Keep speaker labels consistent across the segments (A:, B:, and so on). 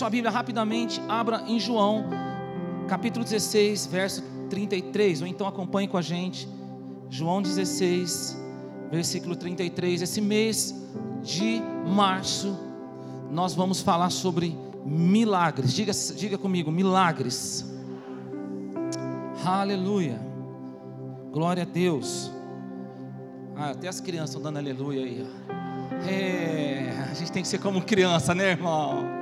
A: sua Bíblia rapidamente, abra em João, capítulo 16, verso 33, ou então acompanhe com a gente. João 16, versículo 33. Esse mês de março, nós vamos falar sobre milagres. Diga, diga comigo, milagres. Aleluia. Glória a Deus. Ah, até as crianças estão dando aleluia aí. É, a gente tem que ser como criança, né, irmão?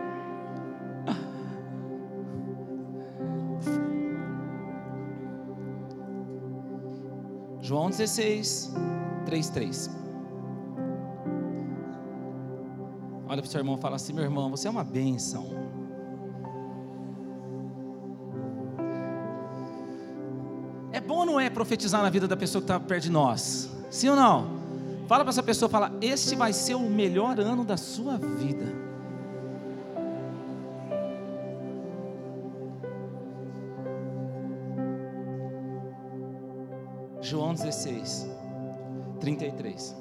A: João 16, 3, 3. Olha para o seu irmão e fala assim: meu irmão, você é uma bênção. É bom ou não é profetizar na vida da pessoa que está perto de nós? Sim ou não? Fala para essa pessoa, fala, este vai ser o melhor ano da sua vida. João 16, 33.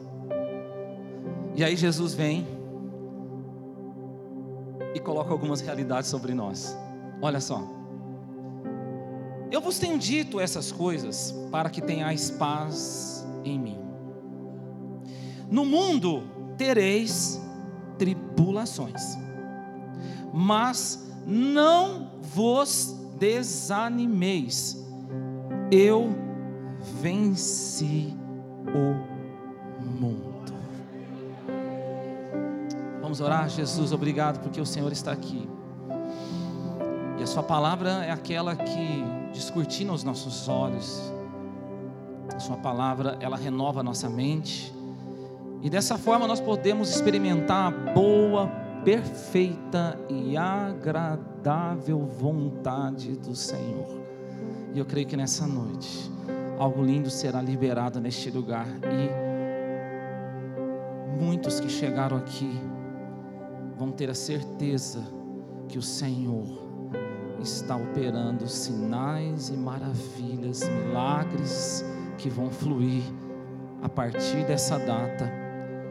A: E aí Jesus vem e coloca algumas realidades sobre nós. Olha só. Eu vos tenho dito essas coisas para que tenhais paz em mim. No mundo tereis tribulações, mas não vos desanimeis. Eu venci o mundo. Vamos orar, Jesus, obrigado porque o Senhor está aqui. E a Sua palavra é aquela que descortina os nossos olhos. A Sua palavra, ela renova a nossa mente. E dessa forma nós podemos experimentar a boa, perfeita e agradável vontade do Senhor. E eu creio que nessa noite, algo lindo será liberado neste lugar. E muitos que chegaram aqui, vão ter a certeza que o Senhor está operando sinais e maravilhas, milagres que vão fluir a partir dessa data.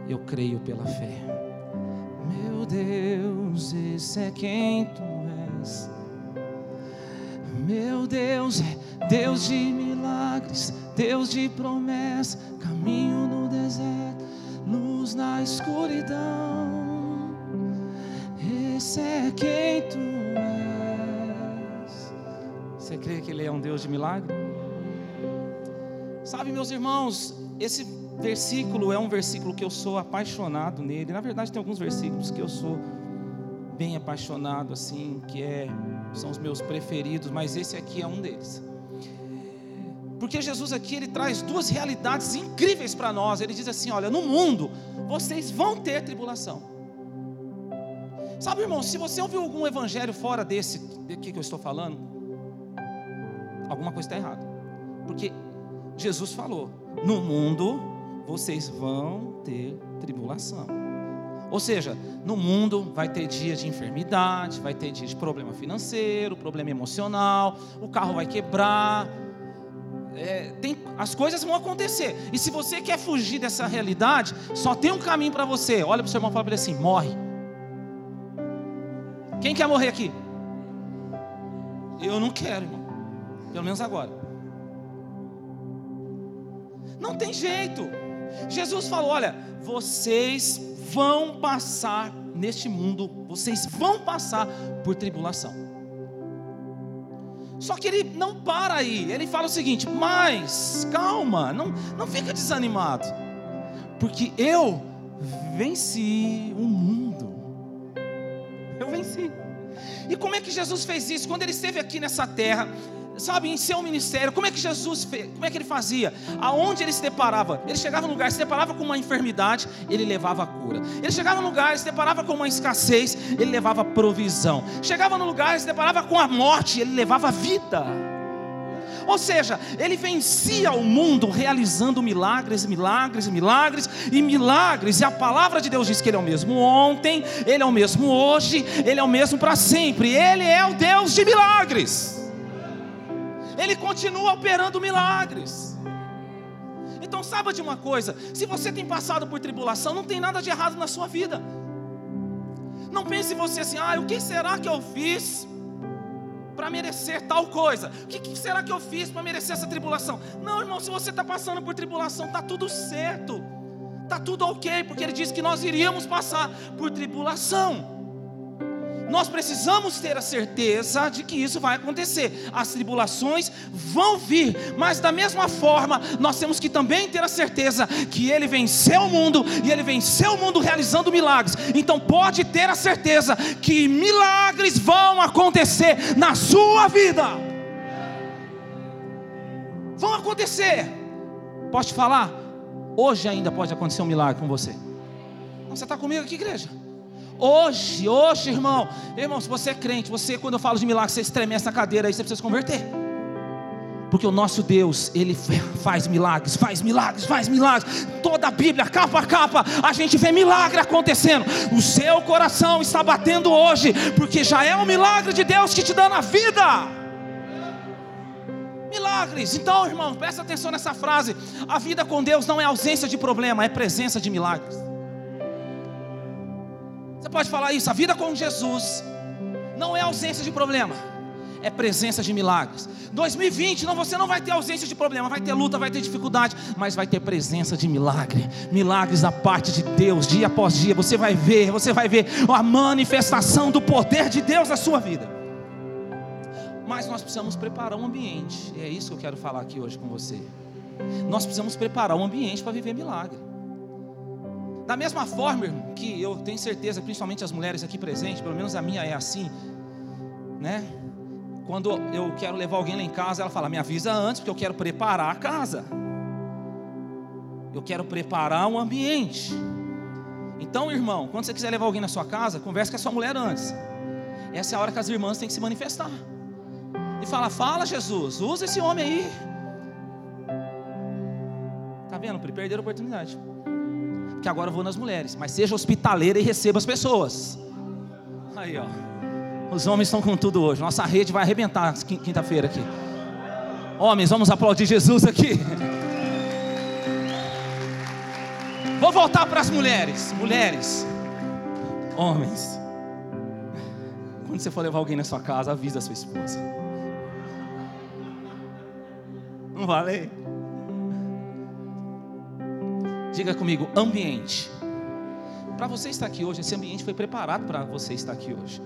A: Eu creio pela fé. Meu Deus, esse é quem tu és. Meu Deus é Deus de milagres, Deus de promessa, caminho no deserto, luz na escuridão. Esse é quem tu és. Você crê que Ele é um Deus de milagre? Sabe, meus irmãos, esse versículo é um versículo que eu sou apaixonado nele. Na verdade, tem alguns versículos que eu sou bem apaixonado, assim, que é, são os meus preferidos, mas esse aqui é um deles. Porque Jesus aqui ele traz duas realidades incríveis para nós. Ele diz assim: olha, no mundo vocês vão ter tribulação. Sabe, irmão, se você ouviu algum evangelho fora desse, de que eu estou falando, alguma coisa está errada. Porque Jesus falou: no mundo vocês vão ter tribulação. Ou seja, no mundo vai ter dia de enfermidade, vai ter dia de problema financeiro, problema emocional, o carro vai quebrar, é, tem, as coisas vão acontecer. E se você quer fugir dessa realidade, só tem um caminho para você. Olha para o seu irmão e fala para ele assim: morre. Quem quer morrer aqui? Eu não quero, irmão. Pelo menos agora. Não tem jeito. Jesus falou: olha, vocês vão passar neste mundo, vocês vão passar por tribulação. Só que ele não para aí, ele fala o seguinte: mas calma, não, não fica desanimado, porque eu venci o mundo. Eu venci. E como é que Jesus fez isso? Quando ele esteve aqui nessa terra, sabe, em seu ministério, como é que Jesus fez? Como é que ele fazia? Aonde ele se deparava? Ele chegava no lugar, se deparava com uma enfermidade, ele levava a cura. Ele chegava no lugar, se deparava com uma escassez, ele levava provisão. Chegava no lugar, se deparava com a morte, ele levava vida. Ou seja, ele vencia o mundo realizando milagres, milagres, milagres e milagres. E a palavra de Deus diz que ele é o mesmo ontem, ele é o mesmo hoje, ele é o mesmo para sempre. Ele é o Deus de milagres. Ele continua operando milagres. Então saiba de uma coisa: se você tem passado por tribulação, não tem nada de errado na sua vida. Não pense você assim, ah, o que será que eu fiz para merecer tal coisa? O que, que será que eu fiz para merecer essa tribulação? Não, irmão, se você está passando por tribulação, está tudo certo, está tudo ok, porque ele disse que nós iríamos passar por tribulação. Nós precisamos ter a certeza de que isso vai acontecer. As tribulações vão vir, mas da mesma forma, nós temos que também ter a certeza que Ele venceu o mundo e Ele venceu o mundo realizando milagres. Então, pode ter a certeza que milagres vão acontecer na sua vida. Vão acontecer. Posso te falar? Hoje ainda pode acontecer um milagre com você. Você está comigo aqui, igreja? Hoje, hoje, irmão, irmão, se você é crente, você, quando eu falo de milagre, você estremece na cadeira aí, você precisa se converter. Porque o nosso Deus, Ele faz milagres, faz milagres, faz milagres. Toda a Bíblia, capa a capa, a gente vê milagre acontecendo. O seu coração está batendo hoje, porque já é um milagre de Deus que te dá na vida. Milagres. Então, irmão, presta atenção nessa frase. A vida com Deus não é ausência de problema, é presença de milagres. Você pode falar isso, a vida com Jesus não é ausência de problema, é presença de milagres. 2020, não, você não vai ter ausência de problema, vai ter luta, vai ter dificuldade, mas vai ter presença de milagre, milagres da parte de Deus, dia após dia. Você vai ver, você vai ver a manifestação do poder de Deus na sua vida. Mas nós precisamos preparar um ambiente, é isso que eu quero falar aqui hoje com você. Nós precisamos preparar um ambiente para viver milagre. Da mesma forma, irmão, que eu tenho certeza, principalmente as mulheres aqui presentes, pelo menos a minha é assim, né? Quando eu quero levar alguém lá em casa, ela fala: me avisa antes, porque eu quero preparar a casa. Eu quero preparar um ambiente. Então, irmão, quando você quiser levar alguém na sua casa, converse com a sua mulher antes. Essa é a hora que as irmãs têm que se manifestar. E fala: Fala, Jesus, usa esse homem aí. Tá vendo? Perderam a oportunidade que agora eu vou nas mulheres, mas seja hospitaleira e receba as pessoas. Aí, ó. Os homens estão com tudo hoje. Nossa rede vai arrebentar quinta-feira aqui. Homens, vamos aplaudir Jesus aqui. Vou voltar para as mulheres. Mulheres, homens. Quando você for levar alguém na sua casa, avisa a sua esposa. Não vale? Diga comigo, ambiente. Para você estar aqui hoje, esse ambiente foi preparado para você estar aqui hoje.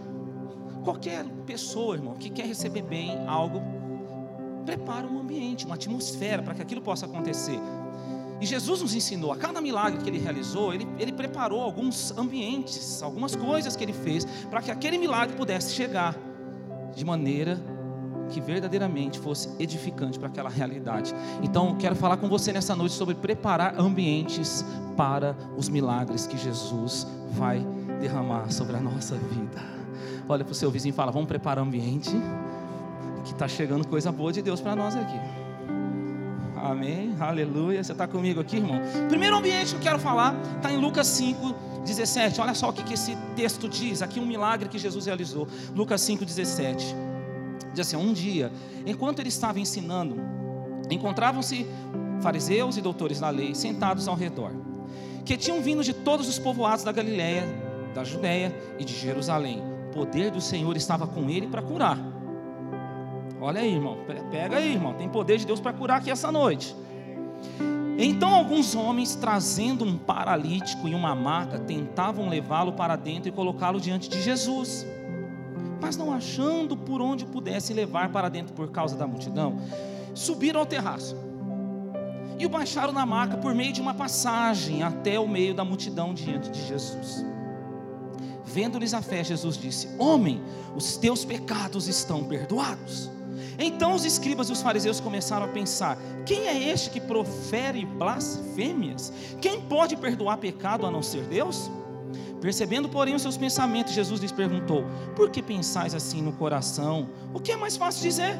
A: Qualquer pessoa, irmão, que quer receber bem algo, prepara um ambiente, uma atmosfera para que aquilo possa acontecer. E Jesus nos ensinou, a cada milagre que ele realizou, ele, ele preparou alguns ambientes, algumas coisas que ele fez, para que aquele milagre pudesse chegar de maneira que verdadeiramente fosse edificante para aquela realidade. Então, quero falar com você nessa noite sobre preparar ambientes para os milagres que Jesus vai derramar sobre a nossa vida. Olha para o seu vizinho e fala: Vamos preparar ambiente, que está chegando coisa boa de Deus para nós aqui. Amém, aleluia. Você está comigo aqui, irmão? Primeiro ambiente que eu quero falar está em Lucas 5, 17. Olha só o que, que esse texto diz. Aqui um milagre que Jesus realizou. Lucas 5, 17. Diz assim: um dia, enquanto ele estava ensinando, encontravam-se fariseus e doutores da lei sentados ao redor, que tinham vindo de todos os povoados da Galiléia, da Judéia e de Jerusalém. O poder do Senhor estava com ele para curar. Olha aí, irmão, pega aí, irmão, tem poder de Deus para curar aqui essa noite. Então alguns homens, trazendo um paralítico e uma maca, tentavam levá-lo para dentro e colocá-lo diante de Jesus mas não achando por onde pudesse levar para dentro por causa da multidão, subiram ao terraço e o baixaram na maca por meio de uma passagem até o meio da multidão diante de Jesus. Vendo-lhes a fé, Jesus disse: Homem, os teus pecados estão perdoados. Então os escribas e os fariseus começaram a pensar: quem é este que profere blasfêmias? Quem pode perdoar pecado a não ser Deus? Percebendo, porém, os seus pensamentos, Jesus lhes perguntou: Por que pensais assim no coração? O que é mais fácil dizer?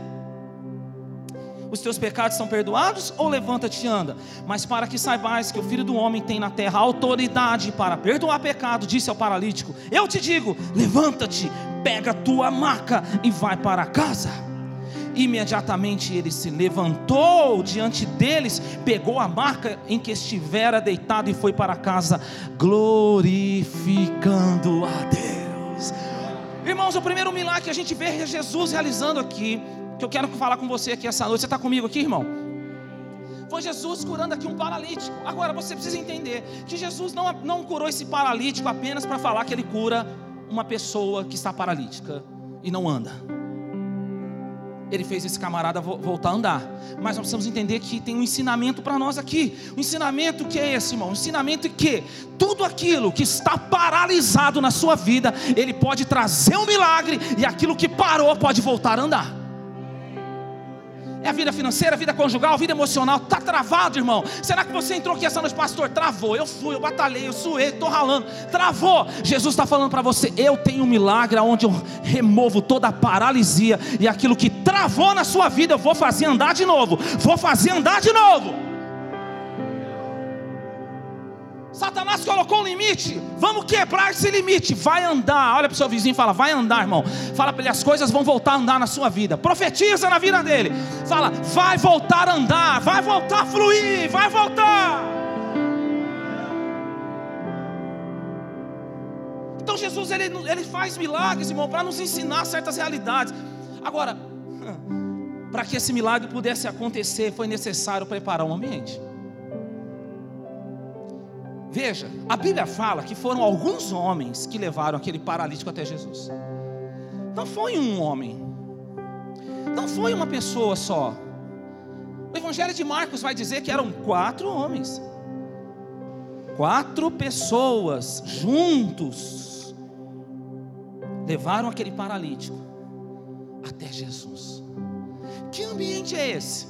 A: Os teus pecados são perdoados ou levanta-te e anda? Mas para que saibais que o Filho do Homem tem na terra autoridade para perdoar pecado, disse ao paralítico: Eu te digo, levanta-te, pega a tua maca e vai para casa. Imediatamente ele se levantou diante deles, pegou a marca em que estivera deitado e foi para casa, glorificando a Deus. Irmãos, o primeiro milagre que a gente vê é Jesus realizando aqui, que eu quero falar com você aqui essa noite. Você está comigo aqui, irmão? Foi Jesus curando aqui um paralítico. Agora você precisa entender que Jesus não, não curou esse paralítico apenas para falar que ele cura uma pessoa que está paralítica e não anda ele fez esse camarada voltar a andar. Mas nós precisamos entender que tem um ensinamento para nós aqui. O ensinamento que é esse, irmão? O ensinamento que tudo aquilo que está paralisado na sua vida, ele pode trazer um milagre e aquilo que parou pode voltar a andar. É a vida financeira, a vida conjugal, a vida emocional. Está travado, irmão. Será que você entrou aqui essa noite, pastor? Travou. Eu fui, eu batalhei, eu suei, estou ralando. Travou. Jesus está falando para você: eu tenho um milagre onde eu removo toda a paralisia e aquilo que travou na sua vida, eu vou fazer andar de novo. Vou fazer andar de novo. Satanás colocou um limite. Vamos quebrar esse limite. Vai andar. Olha para o seu vizinho e fala: Vai andar, irmão. Fala para ele: As coisas vão voltar a andar na sua vida. Profetiza na vida dele. Fala: Vai voltar a andar. Vai voltar a fluir. Vai voltar. Então Jesus ele, ele faz milagres, irmão, para nos ensinar certas realidades. Agora, para que esse milagre pudesse acontecer, foi necessário preparar um ambiente. Veja, a Bíblia fala que foram alguns homens que levaram aquele paralítico até Jesus. Não foi um homem, não foi uma pessoa só. O Evangelho de Marcos vai dizer que eram quatro homens, quatro pessoas juntos levaram aquele paralítico até Jesus. Que ambiente é esse?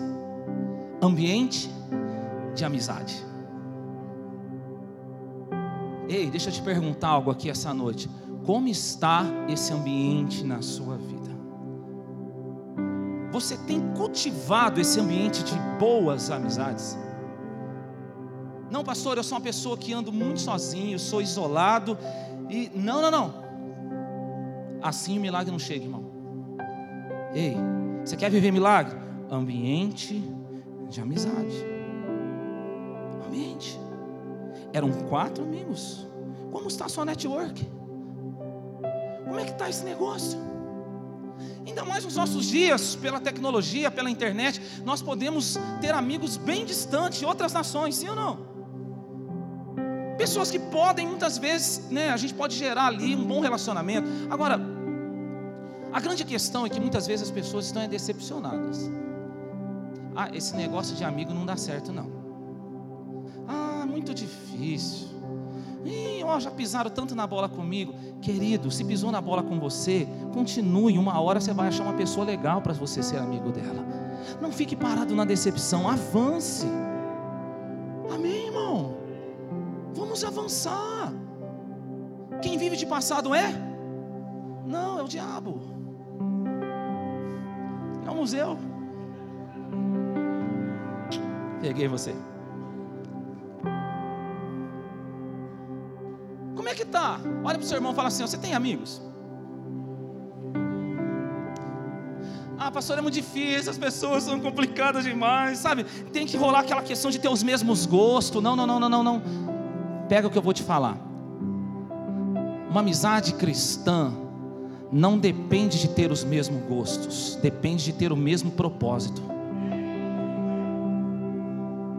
A: Ambiente de amizade. Ei, deixa eu te perguntar algo aqui essa noite. Como está esse ambiente na sua vida? Você tem cultivado esse ambiente de boas amizades? Não, pastor, eu sou uma pessoa que ando muito sozinho, sou isolado e não, não, não. Assim o milagre não chega, irmão. Ei, você quer viver milagre? Ambiente de amizade. Eram quatro amigos. Como está a sua network? Como é que está esse negócio? Ainda mais nos nossos dias, pela tecnologia, pela internet, nós podemos ter amigos bem distantes de outras nações, sim ou não? Pessoas que podem, muitas vezes, né, a gente pode gerar ali um bom relacionamento. Agora, a grande questão é que muitas vezes as pessoas estão decepcionadas. Ah, esse negócio de amigo não dá certo, não muito difícil. Ih, ó, já pisaram tanto na bola comigo. Querido, se pisou na bola com você, continue. Uma hora você vai achar uma pessoa legal para você ser amigo dela. Não fique parado na decepção, avance. Amém, irmão? Vamos avançar. Quem vive de passado é? Não, é o diabo. É o museu. Peguei você. Está? Olha para o seu irmão e fala assim: Você tem amigos? Ah, pastor, é muito difícil, as pessoas são complicadas demais, sabe? Tem que rolar aquela questão de ter os mesmos gostos. Não, não, não, não, não, não. Pega o que eu vou te falar. Uma amizade cristã não depende de ter os mesmos gostos, depende de ter o mesmo propósito.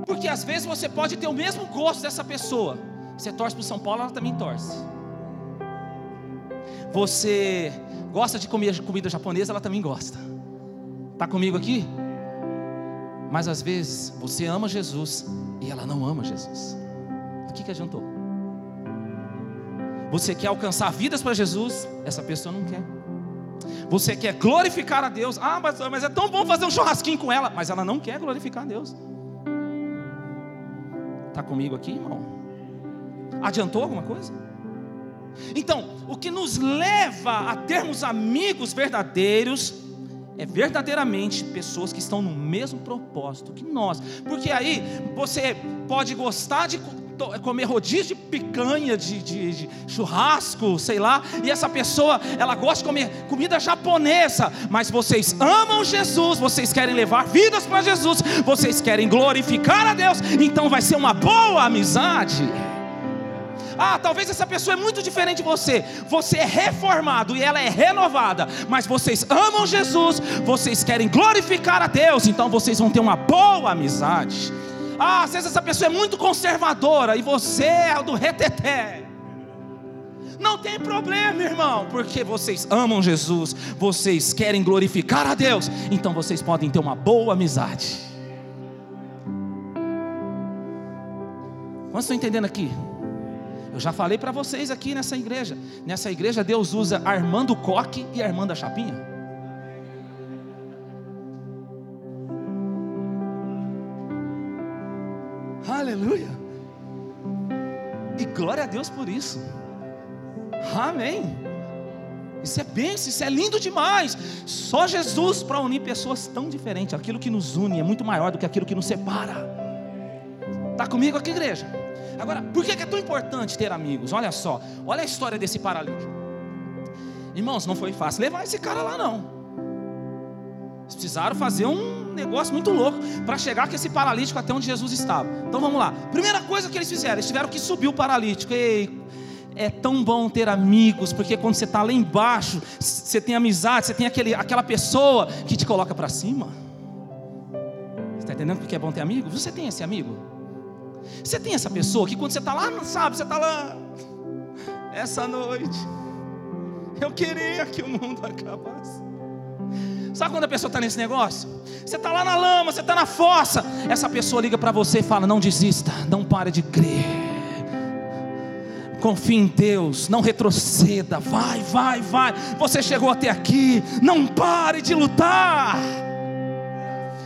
A: Porque às vezes você pode ter o mesmo gosto dessa pessoa, você torce para o São Paulo, ela também torce. Você gosta de comer comida japonesa, ela também gosta. Está comigo aqui? Mas às vezes você ama Jesus e ela não ama Jesus. O que, que adiantou? Você quer alcançar vidas para Jesus, essa pessoa não quer. Você quer glorificar a Deus, ah, mas, mas é tão bom fazer um churrasquinho com ela, mas ela não quer glorificar a Deus. Está comigo aqui, irmão? Adiantou alguma coisa? Então, o que nos leva a termos amigos verdadeiros é verdadeiramente pessoas que estão no mesmo propósito que nós. Porque aí você pode gostar de comer rodízio de picanha, de, de, de, churrasco, sei lá, e essa pessoa, ela gosta de comer comida japonesa, mas vocês amam Jesus, vocês querem levar vidas para Jesus, vocês querem glorificar a Deus, então vai ser uma boa amizade. Ah, talvez essa pessoa é muito diferente de você. Você é reformado e ela é renovada. Mas vocês amam Jesus, vocês querem glorificar a Deus, então vocês vão ter uma boa amizade. Ah, às vezes essa pessoa é muito conservadora e você é do reteté. Não tem problema, irmão, porque vocês amam Jesus, vocês querem glorificar a Deus, então vocês podem ter uma boa amizade. Quantos estão entendendo aqui? Eu já falei para vocês aqui nessa igreja. Nessa igreja Deus usa Armando Coque e Armando a Chapinha. Aleluia. E glória a Deus por isso. Amém. Isso é bênção, isso é lindo demais. Só Jesus para unir pessoas tão diferentes. Aquilo que nos une é muito maior do que aquilo que nos separa. Está comigo aqui, igreja? Agora, por que é tão importante ter amigos? Olha só, olha a história desse paralítico. Irmãos, não foi fácil levar esse cara lá, não. Eles precisaram fazer um negócio muito louco para chegar com esse paralítico até onde Jesus estava. Então vamos lá. Primeira coisa que eles fizeram, eles tiveram que subir o paralítico. Ei, é tão bom ter amigos, porque quando você está lá embaixo, você tem amizade, você tem aquele, aquela pessoa que te coloca para cima. Você está entendendo porque é bom ter amigos? Você tem esse amigo? Você tem essa pessoa que quando você está lá, não sabe, você está lá, essa noite, eu queria que o mundo acabasse. Sabe quando a pessoa está nesse negócio? Você está lá na lama, você está na fossa. Essa pessoa liga para você e fala: Não desista, não pare de crer confie em Deus, não retroceda, vai, vai, vai. Você chegou até aqui, não pare de lutar.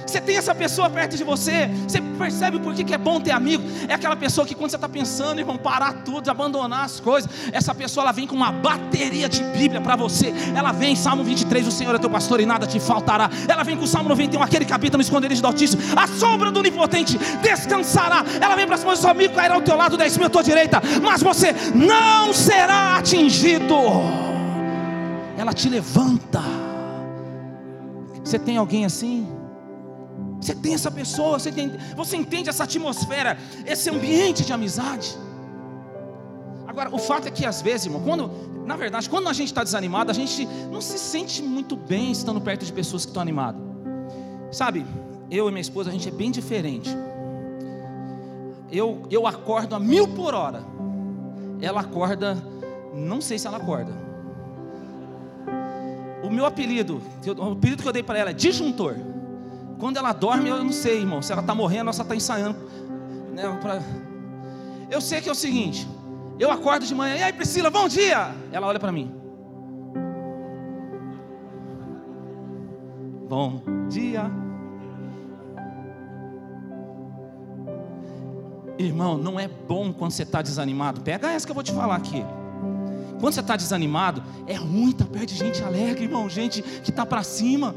A: Você tem essa pessoa perto de você, você percebe por que é bom ter amigo? É aquela pessoa que quando você está pensando, irmão, parar tudo, abandonar as coisas, essa pessoa ela vem com uma bateria de Bíblia para você. Ela vem, Salmo 23, o Senhor é teu pastor e nada te faltará. Ela vem com o Salmo 91, aquele que habita no esconderijo do Altíssimo, a sombra do Onipotente descansará. Ela vem para cima do seu amigo, cairá ao teu lado, dez mil à tua direita, mas você não será atingido. Ela te levanta. Você tem alguém assim? Você tem essa pessoa, você, tem, você entende essa atmosfera, esse ambiente de amizade. Agora, o fato é que às vezes, irmão, quando, na verdade, quando a gente está desanimado, a gente não se sente muito bem estando perto de pessoas que estão animadas. Sabe, eu e minha esposa, a gente é bem diferente. Eu, eu acordo a mil por hora. Ela acorda, não sei se ela acorda. O meu apelido, o apelido que eu dei para ela é disjuntor. Quando ela dorme, eu não sei, irmão, se ela está morrendo ou se ela está ensaiando. Né, pra... Eu sei que é o seguinte: eu acordo de manhã, e aí Priscila, bom dia! Ela olha para mim. Bom dia. Irmão, não é bom quando você está desanimado. Pega essa que eu vou te falar aqui. Quando você está desanimado, é ruim estar tá perto de gente alegre, irmão, gente que está para cima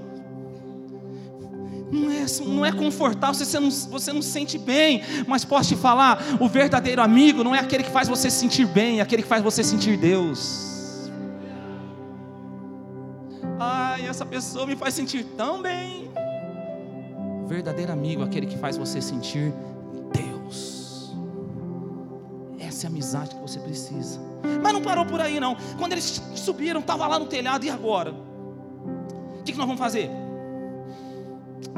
A: não é, não é confortável, você não, você não se sente bem, mas posso te falar: o verdadeiro amigo não é aquele que faz você se sentir bem, é aquele que faz você sentir Deus. Ai, essa pessoa me faz sentir tão bem. O verdadeiro amigo é aquele que faz você sentir Deus. Essa é a amizade que você precisa. Mas não parou por aí, não. Quando eles subiram, estava lá no telhado, e agora? O que, que nós vamos fazer?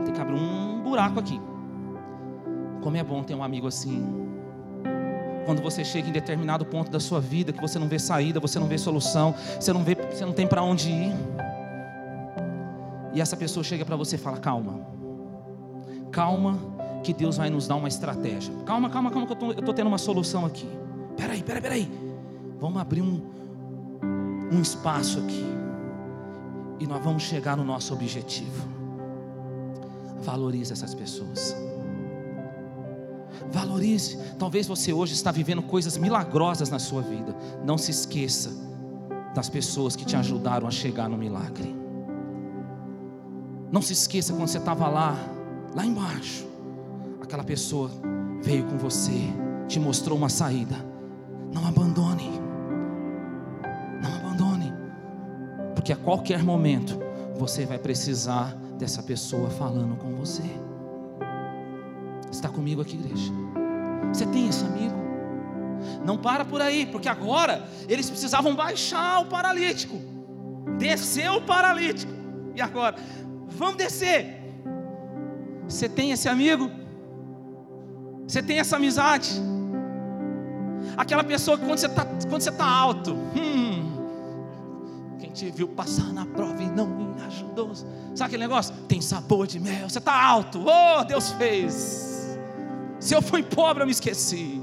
A: Tem que abrir um buraco aqui. Como é bom ter um amigo assim. Quando você chega em determinado ponto da sua vida que você não vê saída, você não vê solução, você não vê, você não tem para onde ir. E essa pessoa chega para você e fala: "Calma. Calma, que Deus vai nos dar uma estratégia. Calma, calma, calma que eu estou tendo uma solução aqui. Peraí, peraí, peraí. Vamos abrir um um espaço aqui. E nós vamos chegar no nosso objetivo. Valorize essas pessoas. Valorize. Talvez você hoje está vivendo coisas milagrosas na sua vida. Não se esqueça das pessoas que te ajudaram a chegar no milagre. Não se esqueça quando você estava lá, lá embaixo. Aquela pessoa veio com você, te mostrou uma saída. Não abandone. Não abandone. Porque a qualquer momento você vai precisar dessa pessoa falando com você. Está comigo aqui, igreja? Você tem esse amigo? Não para por aí, porque agora eles precisavam baixar o paralítico, descer o paralítico. E agora, vamos descer. Você tem esse amigo? Você tem essa amizade? Aquela pessoa que quando você está tá alto, hum, quem te viu passar na prova e não me ajudou. Sabe aquele negócio? Tem sabor de mel, você está alto, oh, Deus fez. Se eu fui pobre, eu me esqueci.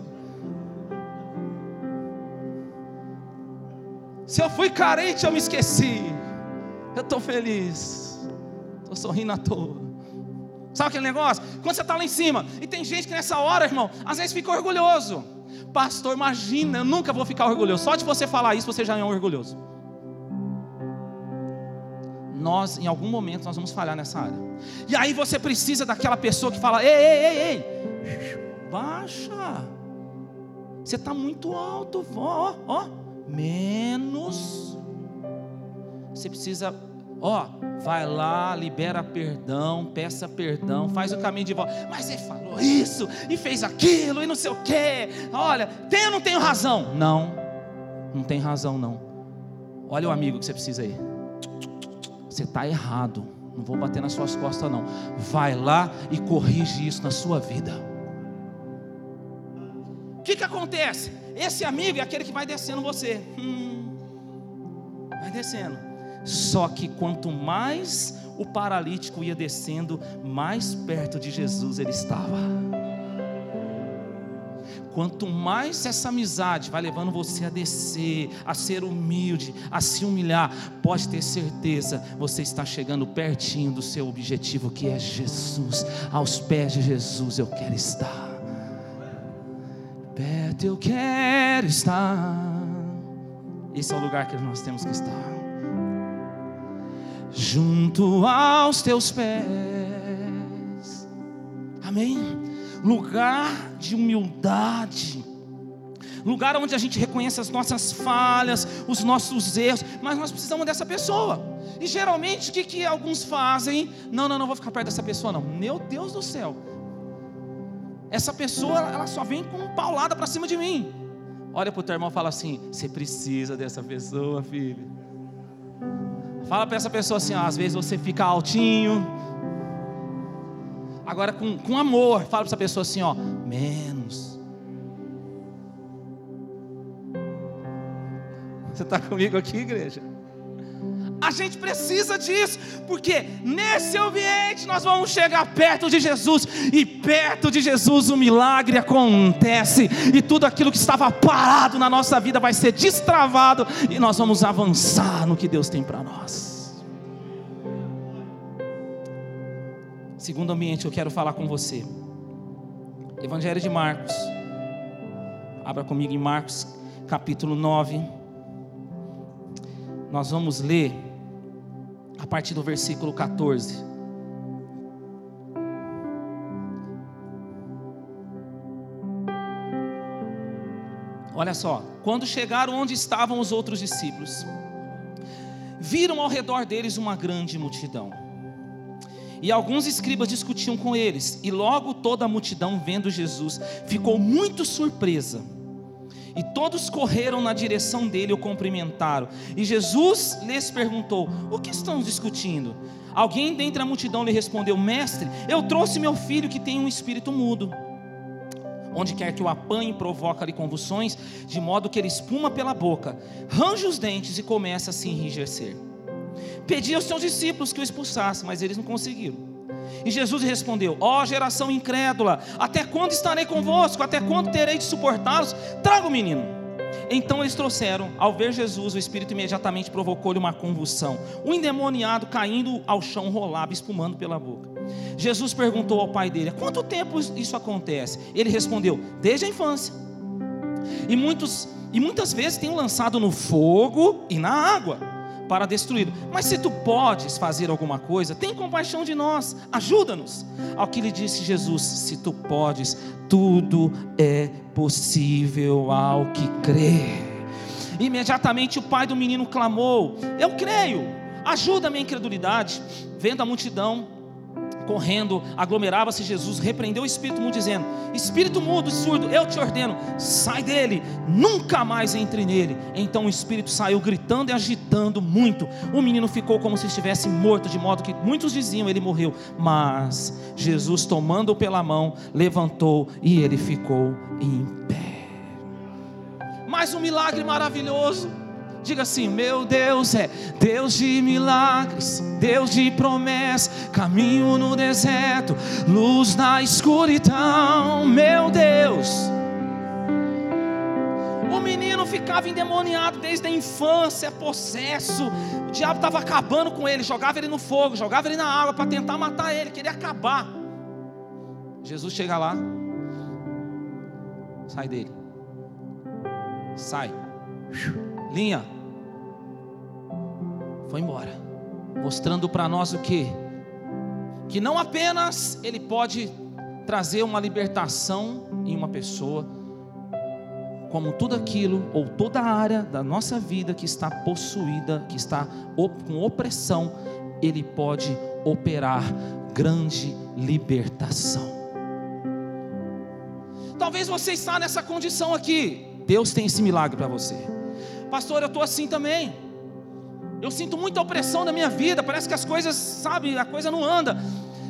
A: Se eu fui carente, eu me esqueci. Eu estou feliz. Estou sorrindo à toa. Sabe aquele negócio? Quando você está lá em cima, e tem gente que nessa hora, irmão, às vezes fica orgulhoso. Pastor, imagina, eu nunca vou ficar orgulhoso. Só de você falar isso, você já é um orgulhoso. Nós, em algum momento, nós vamos falhar nessa área. E aí você precisa daquela pessoa que fala: ei, ei, ei, ei, baixa. Você está muito alto, ó, ó menos. Você precisa, ó, vai lá, libera perdão, peça perdão, faz o caminho de volta. Mas você falou isso e fez aquilo e não sei o quê. Olha, tem ou não tenho razão? Não, não tem razão não. Olha o amigo que você precisa aí. Você está errado. Não vou bater nas suas costas não. Vai lá e corrige isso na sua vida. O que, que acontece? Esse amigo é aquele que vai descendo você. Hum, vai descendo. Só que quanto mais o paralítico ia descendo, mais perto de Jesus ele estava. Quanto mais essa amizade vai levando você a descer, a ser humilde, a se humilhar, pode ter certeza, você está chegando pertinho do seu objetivo, que é Jesus. Aos pés de Jesus eu quero estar perto eu quero estar. Esse é o lugar que nós temos que estar. Junto aos teus pés. Amém? Lugar de humildade. Lugar onde a gente reconhece as nossas falhas, os nossos erros, mas nós precisamos dessa pessoa. E geralmente o que, que alguns fazem? Não, não, não vou ficar perto dessa pessoa, não. Meu Deus do céu essa pessoa ela só vem com paulada para cima de mim. Olha para o teu irmão e fala assim: você precisa dessa pessoa, filho. Fala para essa pessoa assim: ó, às vezes você fica altinho. Agora com, com amor, fala para essa pessoa assim: ó, menos. Você está comigo aqui, igreja? A gente precisa disso, porque nesse ambiente nós vamos chegar perto de Jesus, e perto de Jesus o milagre acontece, e tudo aquilo que estava parado na nossa vida vai ser destravado, e nós vamos avançar no que Deus tem para nós. Segundo ambiente, eu quero falar com você. Evangelho de Marcos. Abra comigo em Marcos, capítulo 9. Nós vamos ler a partir do versículo 14. Olha só, quando chegaram onde estavam os outros discípulos, viram ao redor deles uma grande multidão. E alguns escribas discutiam com eles, e logo toda a multidão, vendo Jesus, ficou muito surpresa. E todos correram na direção dele e o cumprimentaram. E Jesus lhes perguntou: O que estão discutindo? Alguém dentre a multidão lhe respondeu: Mestre, eu trouxe meu filho que tem um espírito mudo. Onde quer que o apanhe, provoca-lhe convulsões, de modo que ele espuma pela boca, range os dentes e começa a se enrijecer. Pedi aos seus discípulos que o expulsassem, mas eles não conseguiram. E Jesus respondeu: Ó oh, geração incrédula, até quando estarei convosco? Até quando terei de suportá-los? Traga o menino. Então eles trouxeram, ao ver Jesus, o espírito imediatamente provocou-lhe uma convulsão. O endemoniado caindo ao chão rolava, espumando pela boca. Jesus perguntou ao pai dele: Há quanto tempo isso acontece? Ele respondeu: Desde a infância. E muitos e muitas vezes tem lançado no fogo e na água para destruí-lo. Mas se tu podes fazer alguma coisa, tem compaixão de nós, ajuda-nos. Ao que lhe disse Jesus: Se tu podes, tudo é possível ao que crê. Imediatamente o pai do menino clamou: Eu creio, ajuda a minha incredulidade. Vendo a multidão, correndo, aglomerava-se Jesus, repreendeu o espírito mudo, dizendo: Espírito mudo surdo, eu te ordeno, sai dele, nunca mais entre nele. Então o espírito saiu gritando e agitando muito. O menino ficou como se estivesse morto, de modo que muitos diziam: ele morreu. Mas Jesus, tomando-o pela mão, levantou e ele ficou em pé. Mais um milagre maravilhoso. Diga assim: Meu Deus é Deus de milagres, Deus de promessas, caminho no deserto, luz na escuridão. Meu Deus. O menino ficava endemoniado desde a infância, possesso. O diabo estava acabando com ele, jogava ele no fogo, jogava ele na água para tentar matar ele, queria acabar. Jesus chega lá, sai dele, sai, linha, foi embora, mostrando para nós o que? Que não apenas ele pode trazer uma libertação em uma pessoa, como tudo aquilo ou toda área da nossa vida que está possuída, que está com opressão, ele pode operar grande libertação. Talvez você está nessa condição aqui. Deus tem esse milagre para você. Pastor, eu estou assim também. Eu sinto muita opressão na minha vida, parece que as coisas, sabe, a coisa não anda.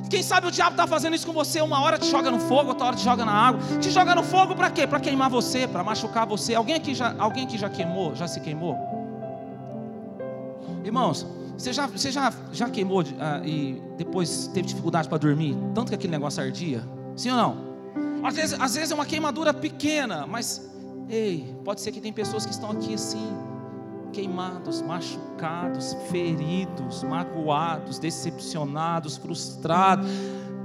A: Quem sabe o diabo está fazendo isso com você, uma hora te joga no fogo, outra hora te joga na água. Te joga no fogo para quê? Para queimar você, para machucar você. Alguém aqui já, alguém aqui já queimou, já se queimou? Irmãos, você já, você já, já queimou uh, e depois teve dificuldade para dormir, tanto que aquele negócio ardia? Sim ou não? Às vezes, às vezes é uma queimadura pequena, mas ei, pode ser que tem pessoas que estão aqui assim, queimados, machucados, feridos, magoados, decepcionados, frustrados,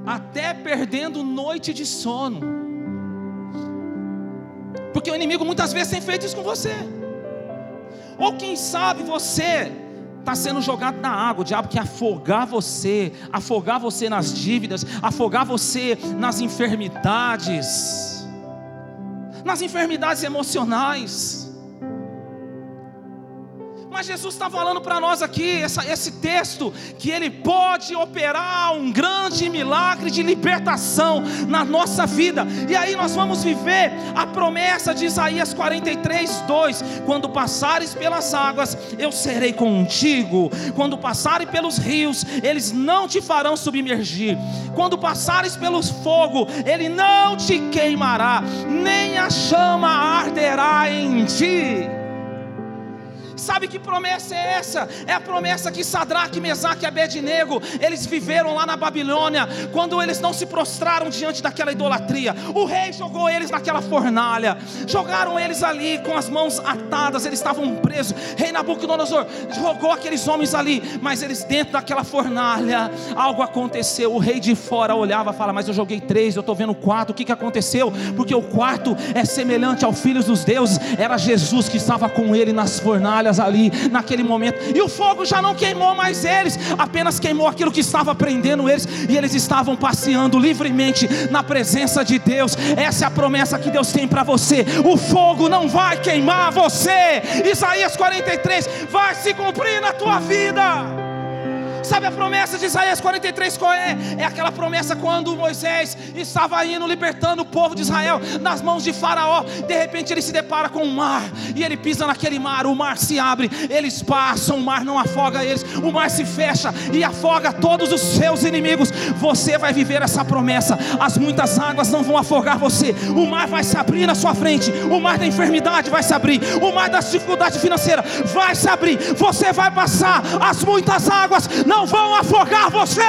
A: até perdendo noite de sono. Porque o inimigo muitas vezes tem feito isso com você. Ou quem sabe você está sendo jogado na água, o diabo quer afogar você, afogar você nas dívidas, afogar você nas enfermidades, nas enfermidades emocionais. Mas Jesus está falando para nós aqui, essa, esse texto, que Ele pode operar um grande milagre de libertação na nossa vida, e aí nós vamos viver a promessa de Isaías 43, 2: quando passares pelas águas, eu serei contigo, quando passares pelos rios, eles não te farão submergir, quando passares pelos fogo, ele não te queimará, nem a chama arderá em ti. Sabe que promessa é essa? É a promessa que Sadraque, Mesaque e Abednego, eles viveram lá na Babilônia, quando eles não se prostraram diante daquela idolatria. O rei jogou eles naquela fornalha, jogaram eles ali com as mãos atadas, eles estavam presos. Rei Nabucodonosor jogou aqueles homens ali, mas eles dentro daquela fornalha, algo aconteceu. O rei de fora olhava e fala: Mas eu joguei três, eu estou vendo quatro, o que, que aconteceu? Porque o quarto é semelhante ao filho dos deuses, era Jesus que estava com ele nas fornalhas ali naquele momento, e o fogo já não queimou mais eles, apenas queimou aquilo que estava prendendo eles, e eles estavam passeando livremente na presença de Deus. Essa é a promessa que Deus tem para você: o fogo não vai queimar você. Isaías 43 vai se cumprir na tua vida. Sabe a promessa de Isaías 43 qual é? É aquela promessa quando Moisés estava indo libertando o povo de Israel nas mãos de Faraó. De repente ele se depara com o mar e ele pisa naquele mar. O mar se abre, eles passam, o mar não afoga eles, o mar se fecha e afoga todos os seus inimigos. Você vai viver essa promessa. As muitas águas não vão afogar você. O mar vai se abrir na sua frente. O mar da enfermidade vai se abrir. O mar da dificuldade financeira vai se abrir. Você vai passar. As muitas águas não vão afogar você.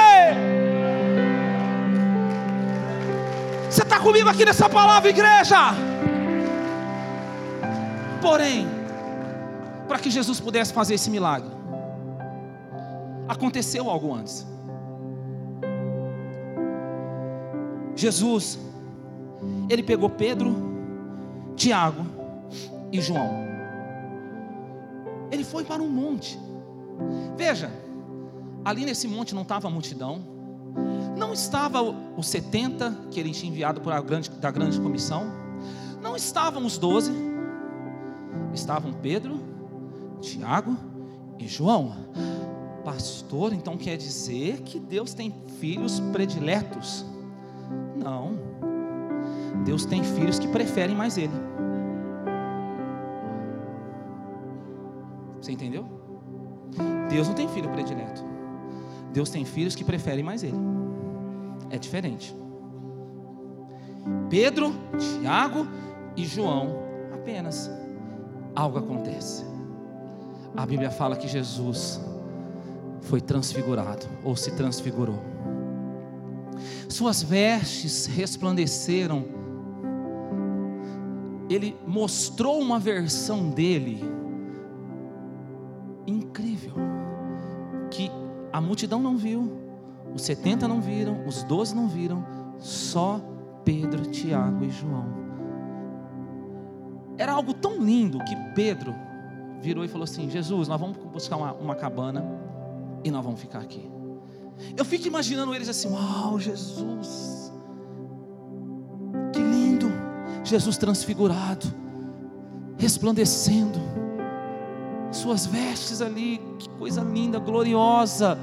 A: Você está comigo aqui nessa palavra, igreja? Porém, para que Jesus pudesse fazer esse milagre, aconteceu algo antes. Jesus, ele pegou Pedro, Tiago e João. Ele foi para um monte. Veja, ali nesse monte não estava a multidão, não estava os 70 que ele tinha enviado para a grande, da grande comissão, não estavam os 12, estavam Pedro, Tiago e João. Pastor, então quer dizer que Deus tem filhos prediletos? Não. Deus tem filhos que preferem mais Ele. Você entendeu? Deus não tem filho predileto. Deus tem filhos que preferem mais Ele. É diferente. Pedro, Tiago e João, apenas algo acontece. A Bíblia fala que Jesus foi transfigurado ou se transfigurou. Suas vestes resplandeceram. Ele mostrou uma versão dele multidão não viu, os 70 não viram, os 12 não viram, só Pedro, Tiago e João. Era algo tão lindo que Pedro virou e falou assim: Jesus, nós vamos buscar uma, uma cabana e nós vamos ficar aqui. Eu fico imaginando eles assim: Uau, Jesus, que lindo! Jesus transfigurado, resplandecendo, suas vestes ali, que coisa linda, gloriosa.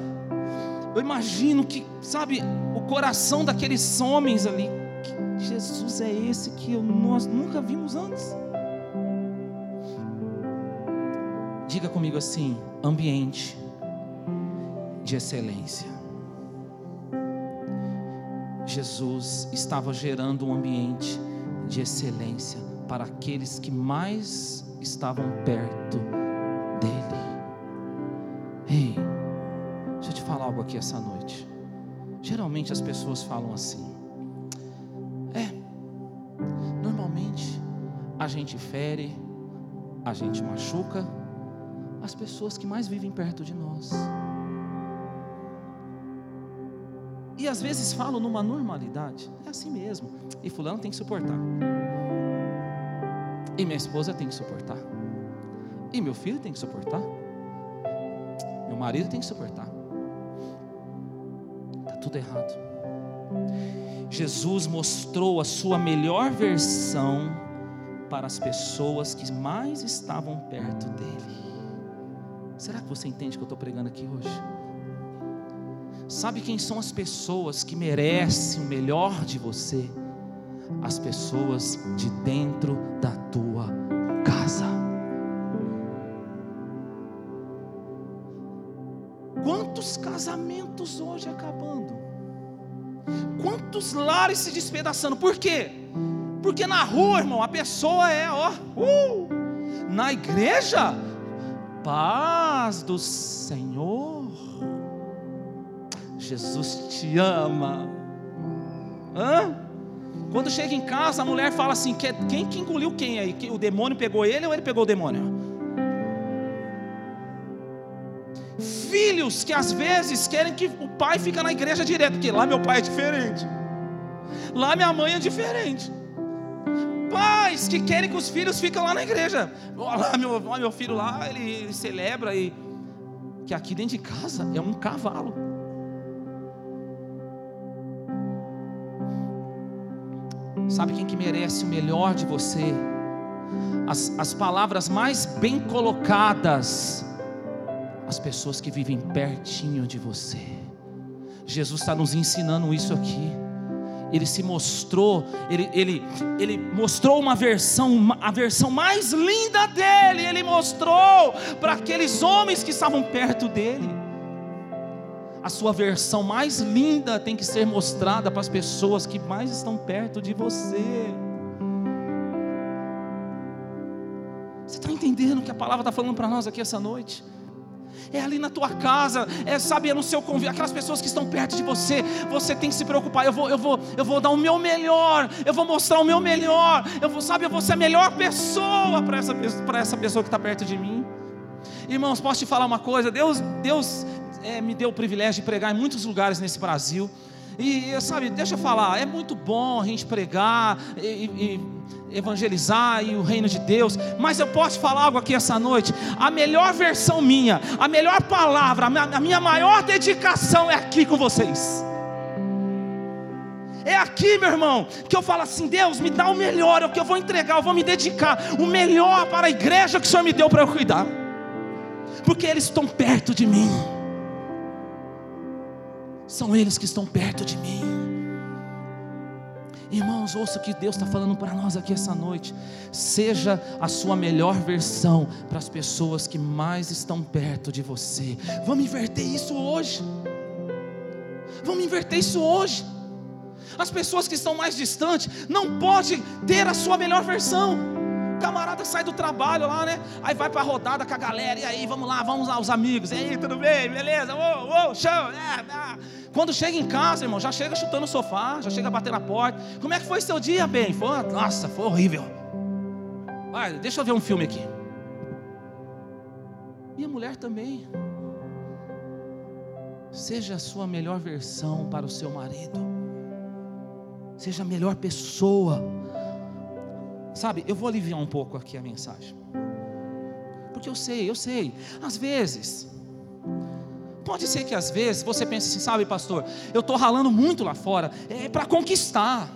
A: Eu imagino que, sabe, o coração daqueles homens ali, que Jesus é esse que nós nunca vimos antes. Diga comigo assim: ambiente de excelência. Jesus estava gerando um ambiente de excelência para aqueles que mais estavam perto dele. Ei, algo aqui essa noite. Geralmente as pessoas falam assim: é, normalmente a gente fere, a gente machuca as pessoas que mais vivem perto de nós. E às vezes falam numa normalidade, é assim mesmo. E fulano tem que suportar. E minha esposa tem que suportar. E meu filho tem que suportar. Meu marido tem que suportar. Tudo errado. Jesus mostrou a sua melhor versão para as pessoas que mais estavam perto dele. Será que você entende o que eu estou pregando aqui hoje? Sabe quem são as pessoas que merecem o melhor de você? As pessoas de dentro da tua casa. Quantos casamentos hoje acabando? Quantos lares se despedaçando? Por quê? Porque na rua, irmão, a pessoa é, ó, uh, na igreja, paz do Senhor. Jesus te ama. Hã? Quando chega em casa, a mulher fala assim: quem que engoliu quem aí? O demônio pegou ele ou ele pegou o demônio? Filhos que às vezes querem que o pai fique na igreja direto, porque lá meu pai é diferente, lá minha mãe é diferente. Pais que querem que os filhos fiquem lá na igreja. Olha meu, meu filho lá, ele, ele celebra e que aqui dentro de casa é um cavalo. Sabe quem que merece o melhor de você? As, as palavras mais bem colocadas, as pessoas que vivem pertinho de você. Jesus está nos ensinando isso aqui. Ele se mostrou, ele, ele, ele mostrou uma versão, a versão mais linda dele. Ele mostrou para aqueles homens que estavam perto dele a sua versão mais linda tem que ser mostrada para as pessoas que mais estão perto de você. Você está entendendo o que a palavra está falando para nós aqui essa noite? É ali na tua casa, é sabe, é no seu convívio, aquelas pessoas que estão perto de você, você tem que se preocupar. Eu vou, eu vou, eu vou dar o meu melhor, eu vou mostrar o meu melhor, eu vou, sabe, eu vou ser a melhor pessoa para essa, essa pessoa que está perto de mim. Irmãos, posso te falar uma coisa? Deus, Deus é, me deu o privilégio de pregar em muitos lugares nesse Brasil. E sabe, deixa eu falar, é muito bom a gente pregar e, e, evangelizar e o reino de Deus, mas eu posso falar algo aqui essa noite. A melhor versão minha, a melhor palavra, a minha, maior dedicação é aqui com vocês. É aqui, meu irmão, que eu falo assim: Deus, me dá o melhor, é o que eu vou entregar, eu vou me dedicar, o melhor para a igreja que o Senhor me deu para eu cuidar porque eles estão perto de mim. são eles que estão perto de mim. Irmãos, ouça o que Deus está falando para nós aqui essa noite. Seja a sua melhor versão para as pessoas que mais estão perto de você. Vamos inverter isso hoje. Vamos inverter isso hoje. As pessoas que estão mais distantes não podem ter a sua melhor versão. Camarada sai do trabalho lá, né? Aí vai para a rodada com a galera. E aí, vamos lá, vamos lá, os amigos. E aí, tudo bem? Beleza? Uou, uou, show. É, é. Quando chega em casa, irmão, já chega chutando o sofá, já chega batendo na porta. Como é que foi seu dia, bem? Foi, nossa, foi horrível. Vai, deixa eu ver um filme aqui. Minha mulher também. Seja a sua melhor versão para o seu marido. Seja a melhor pessoa. Sabe, eu vou aliviar um pouco aqui a mensagem. Porque eu sei, eu sei. Às vezes, Pode ser que às vezes você pense assim, sabe, pastor, eu estou ralando muito lá fora, é para conquistar,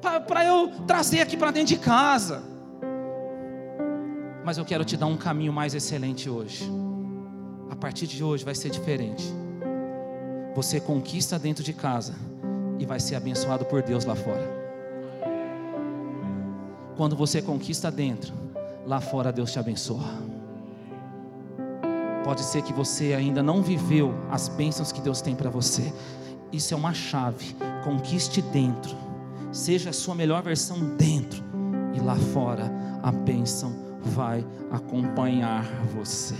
A: para eu trazer aqui para dentro de casa. Mas eu quero te dar um caminho mais excelente hoje. A partir de hoje vai ser diferente. Você conquista dentro de casa e vai ser abençoado por Deus lá fora. Quando você conquista dentro, lá fora Deus te abençoa. Pode ser que você ainda não viveu as bênçãos que Deus tem para você. Isso é uma chave. Conquiste dentro. Seja a sua melhor versão dentro. E lá fora a bênção vai acompanhar você.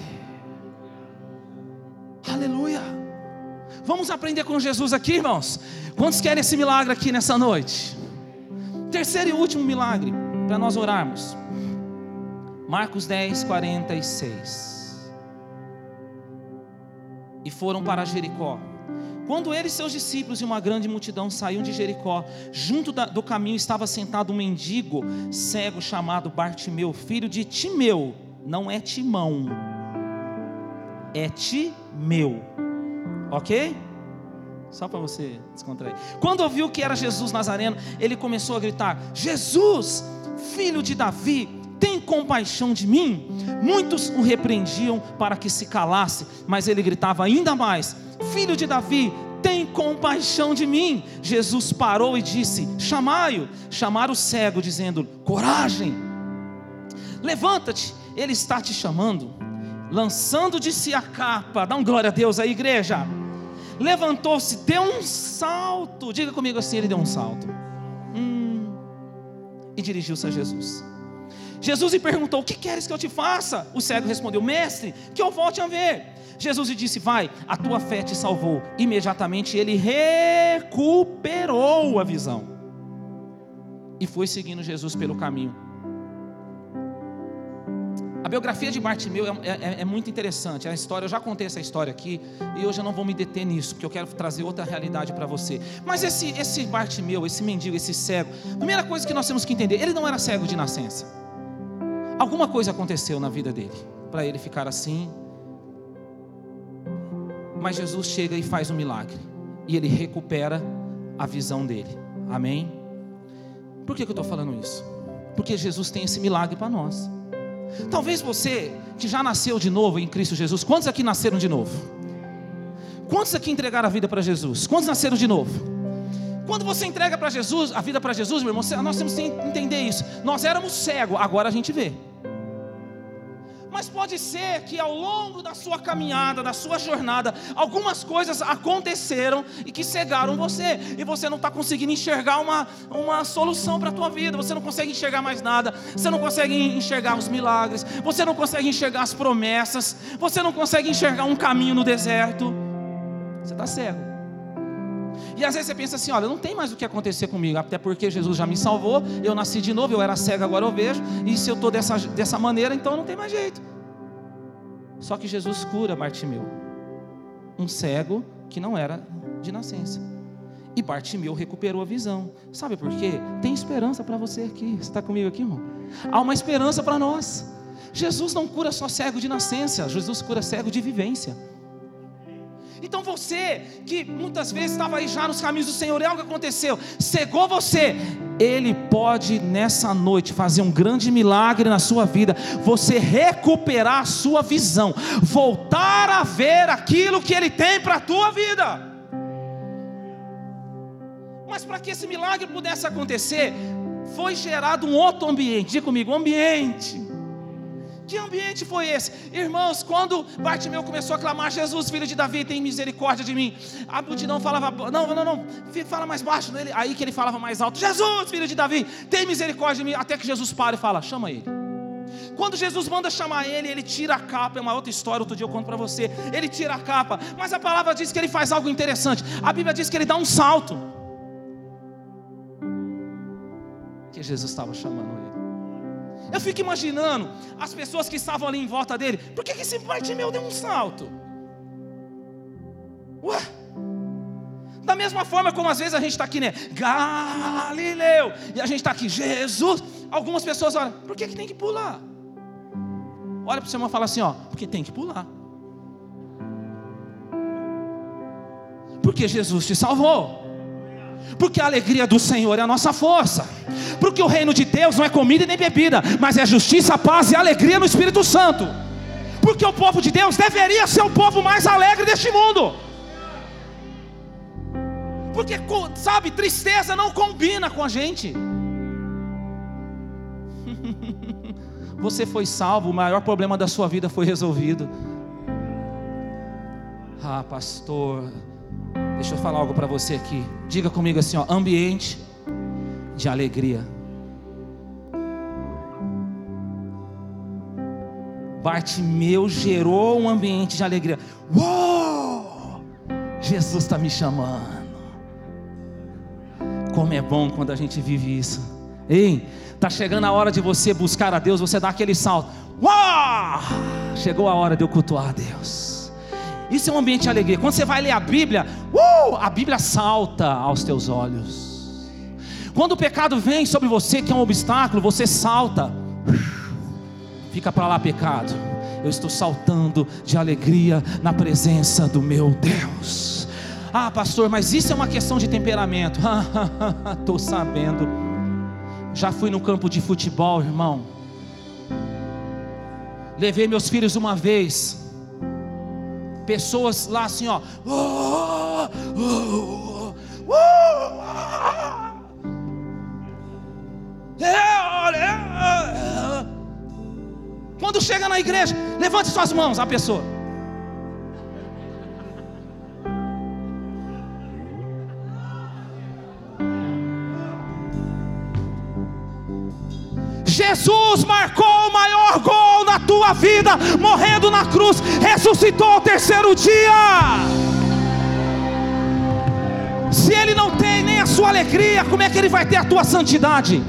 A: Aleluia. Vamos aprender com Jesus aqui, irmãos. Quantos querem esse milagre aqui nessa noite? Terceiro e último milagre para nós orarmos. Marcos 10, 46 e foram para Jericó. Quando ele e seus discípulos e uma grande multidão saíram de Jericó, junto da, do caminho estava sentado um mendigo cego chamado Bartimeu, filho de Timeu, não é Timão, é Timeu, ok? Só para você descontrair. Quando ouviu que era Jesus Nazareno, ele começou a gritar: Jesus, filho de Davi, tem compaixão de mim? Muitos o repreendiam para que se calasse, mas ele gritava ainda mais: Filho de Davi, tem compaixão de mim. Jesus parou e disse: Chamai-o. Chamaram o cego, dizendo: Coragem, levanta-te, ele está te chamando. Lançando de si a capa, dá um glória a Deus aí, igreja. Levantou-se, deu um salto, diga comigo assim: ele deu um salto. Dirigiu-se a Jesus. Jesus lhe perguntou: O que queres que eu te faça? O cego respondeu: Mestre, que eu volte a ver. Jesus lhe disse: Vai, a tua fé te salvou. Imediatamente ele recuperou a visão e foi seguindo Jesus pelo caminho. Biografia de Bartimeu é, é, é, muito interessante. A história, eu já contei essa história aqui e hoje eu não vou me deter nisso, porque eu quero trazer outra realidade para você. Mas esse, esse Bartimeu, esse mendigo, esse cego, primeira coisa que nós temos que entender: ele não era cego de nascença. Alguma coisa aconteceu na vida dele para ele ficar assim. Mas Jesus chega e faz um milagre. E ele recupera a visão dele. Amém? Por que, que eu estou falando isso? Porque Jesus tem esse milagre para nós. Talvez você que já nasceu de novo em Cristo Jesus, quantos aqui nasceram de novo? Quantos aqui entregaram a vida para Jesus? Quantos nasceram de novo? Quando você entrega para Jesus, a vida para Jesus, meu irmão, nós temos que entender isso. Nós éramos cegos, agora a gente vê. Mas pode ser que ao longo da sua caminhada, da sua jornada, algumas coisas aconteceram e que cegaram você, e você não está conseguindo enxergar uma, uma solução para a tua vida, você não consegue enxergar mais nada, você não consegue enxergar os milagres, você não consegue enxergar as promessas, você não consegue enxergar um caminho no deserto, você está cego. E às vezes você pensa assim: olha, não tem mais o que acontecer comigo, até porque Jesus já me salvou, eu nasci de novo, eu era cego, agora eu vejo, e se eu estou dessa, dessa maneira, então não tem mais jeito. Só que Jesus cura Bartimeu, um cego que não era de nascença. E Bartimeu recuperou a visão. Sabe por quê? Tem esperança para você aqui. Você está comigo aqui, irmão? Há uma esperança para nós. Jesus não cura só cego de nascença, Jesus cura cego de vivência. Então você, que muitas vezes estava aí já nos caminhos do Senhor, é algo aconteceu, cegou você, Ele pode nessa noite fazer um grande milagre na sua vida, você recuperar a sua visão, voltar a ver aquilo que Ele tem para a tua vida. Mas para que esse milagre pudesse acontecer, foi gerado um outro ambiente. Diga comigo, ambiente. Que ambiente foi esse? Irmãos, quando Bartimeu começou a clamar, Jesus, filho de Davi, tem misericórdia de mim. A multidão falava, não, não, não, fala mais baixo. Aí que ele falava mais alto, Jesus, filho de Davi, tem misericórdia de mim. Até que Jesus para e fala, chama ele. Quando Jesus manda chamar ele, ele tira a capa. É uma outra história, outro dia eu conto para você. Ele tira a capa, mas a palavra diz que ele faz algo interessante. A Bíblia diz que ele dá um salto. Que Jesus estava chamando ele. Eu fico imaginando as pessoas que estavam ali em volta dele. Por que, que esse Bartimeu deu um salto? Ué? Da mesma forma como às vezes a gente está aqui, né? Galileu. E a gente está aqui, Jesus. Algumas pessoas olham, por que, que tem que pular? Olha para o seu irmão e fala assim, ó, porque tem que pular. Porque Jesus te salvou. Porque a alegria do Senhor é a nossa força. Porque o reino de Deus não é comida nem bebida, mas é justiça, paz e alegria no Espírito Santo. Porque o povo de Deus deveria ser o povo mais alegre deste mundo. Porque, sabe, tristeza não combina com a gente. Você foi salvo, o maior problema da sua vida foi resolvido. Ah, pastor, Deixa eu falar algo para você aqui. Diga comigo assim, ó, ambiente de alegria. Bartimeu gerou um ambiente de alegria. Uou! Jesus está me chamando. Como é bom quando a gente vive isso. Ei, tá chegando a hora de você buscar a Deus, você dá aquele salto. Uau! Chegou a hora de eu cultuar a Deus. Isso é um ambiente de alegria. Quando você vai ler a Bíblia, uh, a Bíblia salta aos teus olhos. Quando o pecado vem sobre você, que é um obstáculo, você salta. Fica para lá, pecado. Eu estou saltando de alegria na presença do meu Deus. Ah, pastor, mas isso é uma questão de temperamento. Estou sabendo. Já fui no campo de futebol, irmão. Levei meus filhos uma vez pessoas lá assim, ó. Quando chega na igreja, levante suas mãos, a pessoa. Jesus marcou o maior gol na tua vida, morrendo na cruz, ressuscitou ao terceiro dia. Se Ele não tem nem a sua alegria, como é que Ele vai ter a tua santidade?